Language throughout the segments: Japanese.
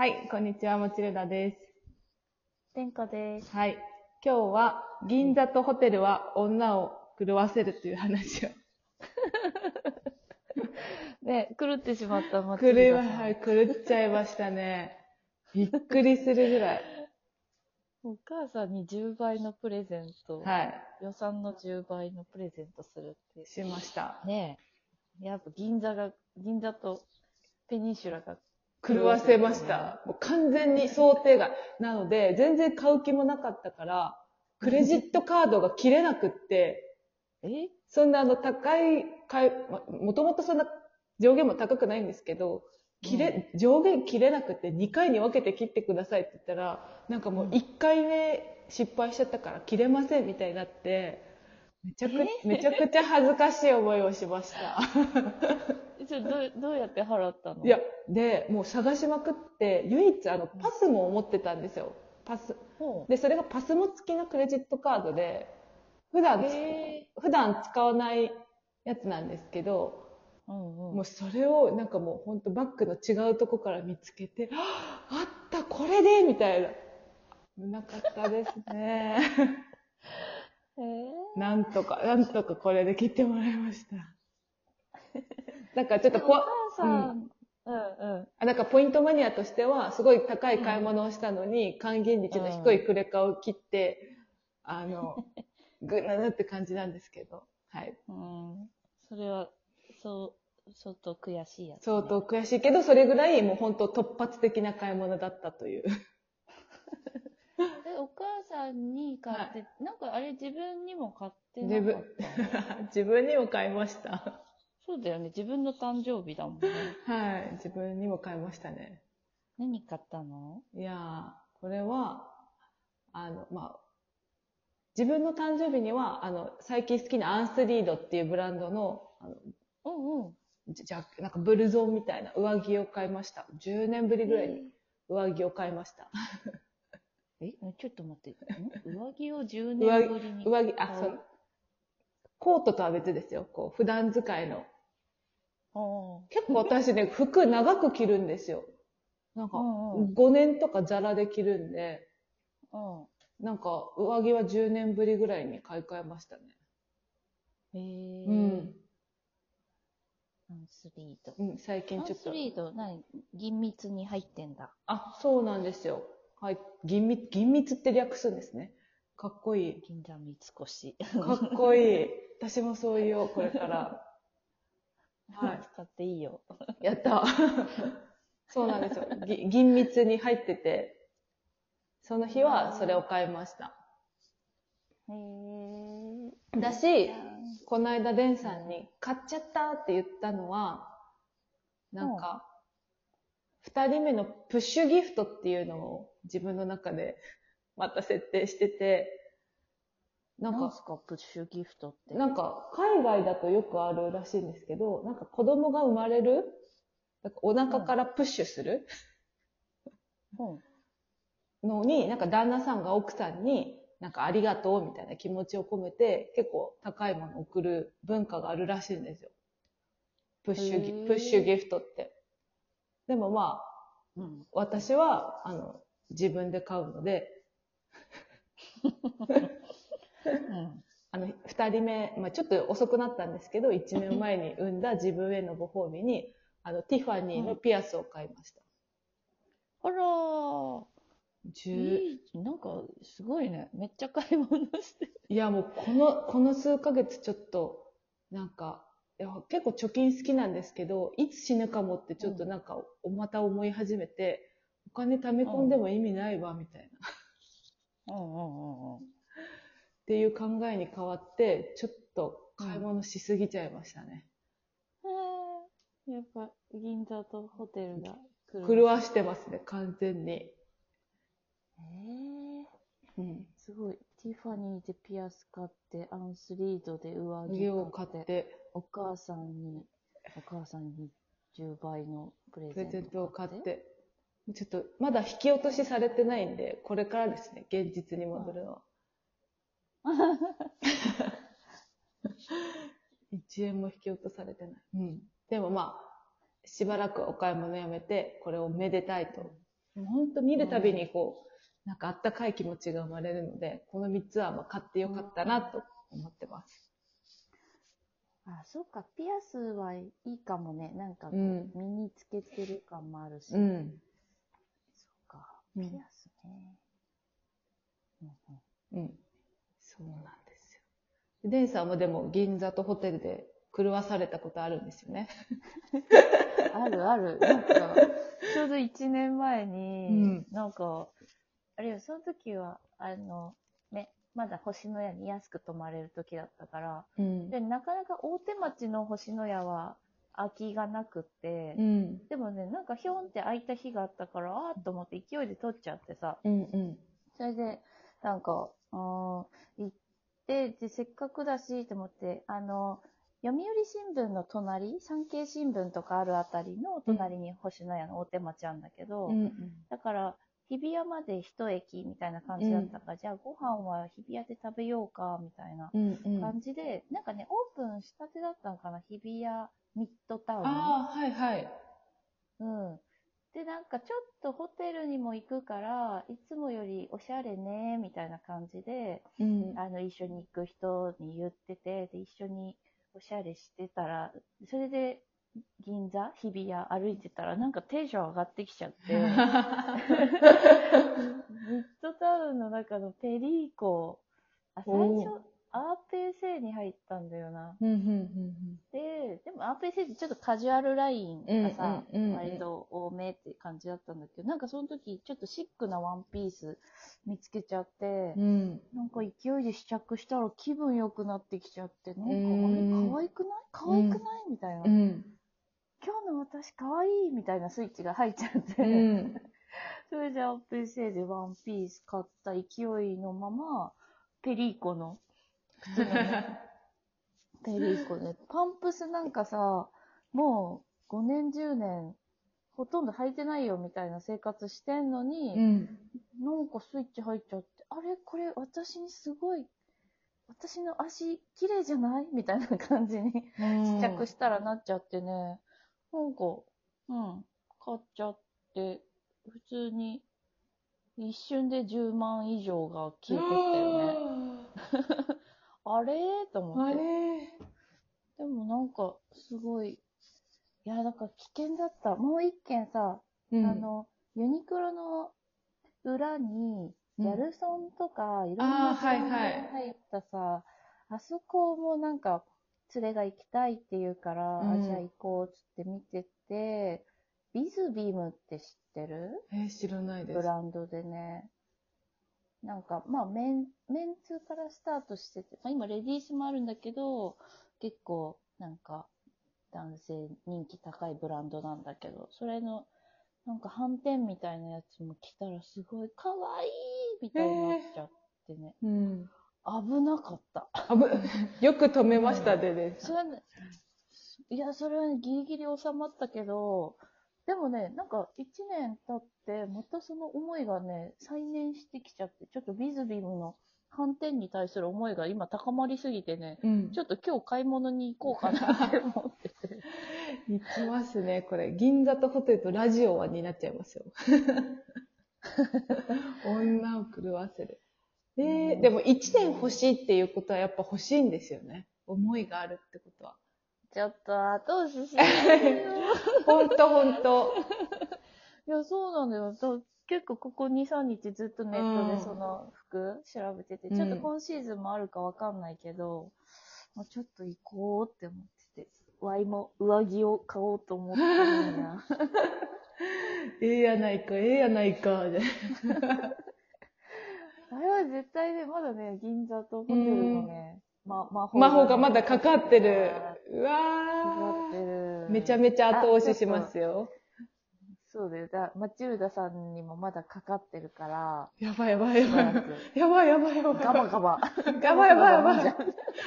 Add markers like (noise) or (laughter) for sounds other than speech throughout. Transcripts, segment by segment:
はい、こんにちは、もちるだです。天下です。はい。今日は、銀座とホテルは女を狂わせるという話を。(laughs) ね、狂ってしまった狂松いは、井さんはい、狂っちゃいましたね。びっくりするぐらい。お母さんに10倍のプレゼント、は予算の10倍のプレゼントするってい、。しました。ねえ。やっぱ銀座が、銀座とペニンシュラが、狂わせました。もう完全に想定外。なので、全然買う気もなかったから、クレジットカードが切れなくって、(laughs) え？そんなあの高い、買いまもともとそんな上限も高くないんですけど、切れ、上限切れなくて2回に分けて切ってくださいって言ったら、なんかもう1回目失敗しちゃったから切れませんみたいになって、めちゃく、えめちゃくちゃ恥ずかしい思いをしました。(laughs) えそれどう、どうやって払ったの？いや、で、もう探しまくって、唯一あの、パスも持ってたんですよ。パス。ほで、それがパスも付きのクレジットカードで、普段普段使わないやつなんですけど、ーうんうん。もうそれをなんかもう本当バッグの違うとこから見つけて、ああった、これでみたいな。危なかったですね。(laughs) なんとか、なんとかこれで切ってもらいました。(laughs) なんかちょっとポ、お母さん、うんうん。あなんかポイントマニアとしては、すごい高い買い物をしたのに、還元率の低いクレカを切って、あの、ぐななって感じなんですけど、はい。うん。それは、そう、相当悔しいやつ、ね。相当悔しいけど、それぐらいもう本当突発的な買い物だったという。(laughs) え、お母さんに買って、なんかあれ自分にも買ってな自分 (laughs) 自分にも買いました。そうだよね。自分の誕生日だもんね。はい。自分にも買いましたね。何買ったの？いやー、これは、あの、まあ、自分の誕生日には、あの、最近好きなアンスリードっていうブランドの、あのうんうん。じじゃ、なんかブルゾンみたいな上着を買いました。10年ぶりぐらいに上着を買いました。え、(laughs) えちょっと待って。ん (laughs) 上着を10年ぶりに。上着、あ、買そう。コートとは別ですよ。こう、普段使いの。あ結構私ね、服長く着るんですよ。なんか、うんうん5年とかザラで着るんで、あ。なんか、上着は10年ぶりぐらいに買い替えましたね。うん。へえ。うん。アンスリード。うん、最アン近ちょっと。スリード、何？銀蜜に入ってんだ。あ、そうなんですよ。はい。銀蜜、銀蜜って略すんですね。かっこいい。銀座三越。かっこいい。私もそう言おう、これから。(laughs) はい。使っていいよ。やった。(laughs) そうなんですよ。ぎ銀蜜に入ってて、その日はそれを買いました。へえ。だし、この間、デンさんに、買っちゃったって言ったのは、なんか、二人目のプッシュギフトっていうのを自分の中で (laughs) また設定してて、なんんす、か、プッシュギフトって？なんか、海外だとよくあるらしいんですけど、なんか子供が生まれるなんかお腹からプッシュするうん。のに、なんか旦那さんが奥さんに、なんかありがとうみたいな気持ちを込めて、結構高いものを送る文化があるらしいんですよ。プッシュギプッシュギフトって。でもまあ、うん。私は、あの、自分で買うので、うん。(laughs) あの、二人目、まあちょっと遅くなったんですけど、一年前に産んだ自分へのご褒美に、あの、ティファニーのピアスを買いました。あらー。十なんか、すごいね。めっちゃ買い物してる。いや、もうこの、この数ヶ月ちょっと、なんか、いや結構貯金好きなんですけど、いつ死ぬかもってちょっとなんか、また思い始めて、お金貯め込んでも意味ないわ、みたいな。っうんうんうんうん。ていう考えに変わって、ちょっと買い物しすぎちゃいましたね。へーやっぱ、銀座とホテルが。狂わしてますね、完全に。へーうん。すごい。ティファニーでピアス買って、アンスリードで上着家を買って、お母さんに、お母さんに10倍のプレプゼント。を買っ。て、ちょっと、まだ引き落としされてないんで、これからですね、現実に戻るのは。(laughs) 1円も引き落とされてない。うん。でもまあ、しばらくお買い物やめて、これをめでたいと本当見るたびにこう、なんかあったかい気持ちが生まれるので、この3つはまあ買ってよかったなと思ってます。あ、そうか、ピアスはいいかもね。なんか身につけてる感もあるし。うん。そうか、うんピアスね。うんうんうん。そうなんですよ。デンさんもでも銀座とホテルで狂わされたことあるんですよね。(laughs) あるある。なんか、ちょうど1年前に、うんなんか、あるいはその時は、あの、ね、まだ星のやに安く泊まれる時だったから、うん。で、なかなか大手町の星のやは空きがなくって、うん。でもね、なんかひょんって空いた日があったから、あーっと思って勢いで取っちゃってさ、うんうん。それで、なんか、行って、で、せっかくだし、と思って、あの、読売新聞の隣、産経新聞とかあるあたりの隣に星のやの大手町あんだけど、うんうん。だから、日比谷まで一駅みたいな感じだったから、じゃあご飯は日比谷で食べようか、みたいなうんうん。感じで、なんかね、オープンしたてだったのかな、日比谷ミッドタウン。ああ、はいはい。うん。で、なんかちょっとホテルにも行くから、いつもよりおしゃれね、みたいな感じで、うん。あの、一緒に行く人に言ってて、で、一緒におしゃれしてたら、それで、銀座日比谷歩いてたら、なんかテンション上がってきちゃって、(laughs) ミッドタウンの中のペリーコ、あ、最お初、アーペーセイに入ったんだよな。うんうんうんで、でもアーペーセイってちょっとカジュアルラインがさ、うんうんうんうん割と多めって感じだったんだけど、なんかその時ちょっとシックなワンピース見つけちゃって、うん。うん。なんか勢いで試着したら気分良くなってきちゃって、なんかあれうん可愛くない？可愛くない？みたいな。うん。今日の私可愛いみたいなスイッチが入っちゃって、うん。(laughs) それでアップルセイでワンピース買った勢いのまま、ペリーコの、普通のね、(laughs) ペリーコね、パンプスなんかさ、もう5年10年、ほとんど履いてないよみたいな生活してんのに、うん。なんかスイッチ入っちゃって、あれ？これ私にすごい、私の足綺麗じゃない？みたいな感じに試着したらなっちゃってね、なんか、うん、買っちゃって、普通に、一瞬で10万以上が消えてったよね。(laughs) あれと思あって。れでもなんか、すごい、いや、だから危険だった。もう一件さ、うんあの、ユニクロの裏に、ギャルソンとか、いろんあなーはいはいブランドが入ったさ、あそこもなんか、連れが行きたいって言うから、うんあじゃあ行こうっつって見てて、ビズビームって知ってる？えー、知らないです。ブランドでね。なんか、まあ、メン、メンツからスタートしてて、まあ、今レディースもあるんだけど、結構、なんか、男性人気高いブランドなんだけど、それの、なんか斑点みたいなやつも着たらすごい可愛いみたいになっちゃって。危なかった。あぶ、(laughs) よく止めました、でで。それいや、それはね、ギリギリ収まったけど、でもね、なんか一年経って、またその思いがね、再燃してきちゃって、ちょっとビズビムの反転に対する思いが今高まりすぎてね、うんちょっと今日買い物に行こうかなって思ってて。(laughs) 行きますね、これ。銀座とホテルとラジオはになっちゃいますよ。(laughs) 女を狂わせる。えーうんでも1年欲しいっていうことはやっぱ欲しいんですよね。思いがあるってことは。ちょっと後押ししないでよ。ほんとほんと。いや、そうなんだよ。結構ここ2、3日ずっとネットうんでその服調べてて、うんちょっと今シーズンもあるかわかんないけど、まあ、ちょっと行こうって思ってて、ワイも上着を買おうと思ってるんや。(laughs) ええやないか、ええやないか。であれは絶対ね、まだね、銀座とホテルのね、ま、魔法魔法がまだかかってる。うかわかってる。ー。めちゃめちゃ後押ししますよ。そうだよ。だマチルダさんにもまだかかってるから、やばいやばいやばい。やばいやばいやばい。ガバガバ。ガバやばいやばい。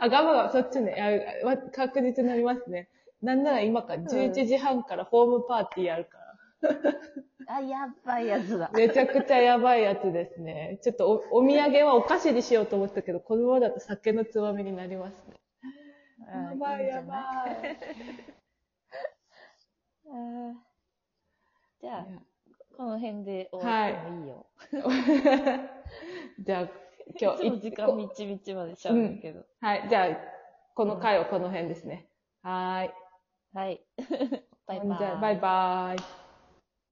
あ、ガバガバ、そっちね。あわ確実になりますね。なんなら今から11時半からホームパーティーやるから。(laughs) あ、やばいやつだ。めちゃくちゃやばいやつですね。ちょっとおお土産はお菓子にしようと思ってたけど、このままだと酒のつまみになりますね。やばいやばい。じゃあ、このの辺で終わってもいいよ。じゃあ、今日、いつも時間みちみちまでしゃべるけど。はい。じゃあ、この回はこの辺ですね。はーい。はい。(laughs) バイバイ。じゃあ、バイバーイ。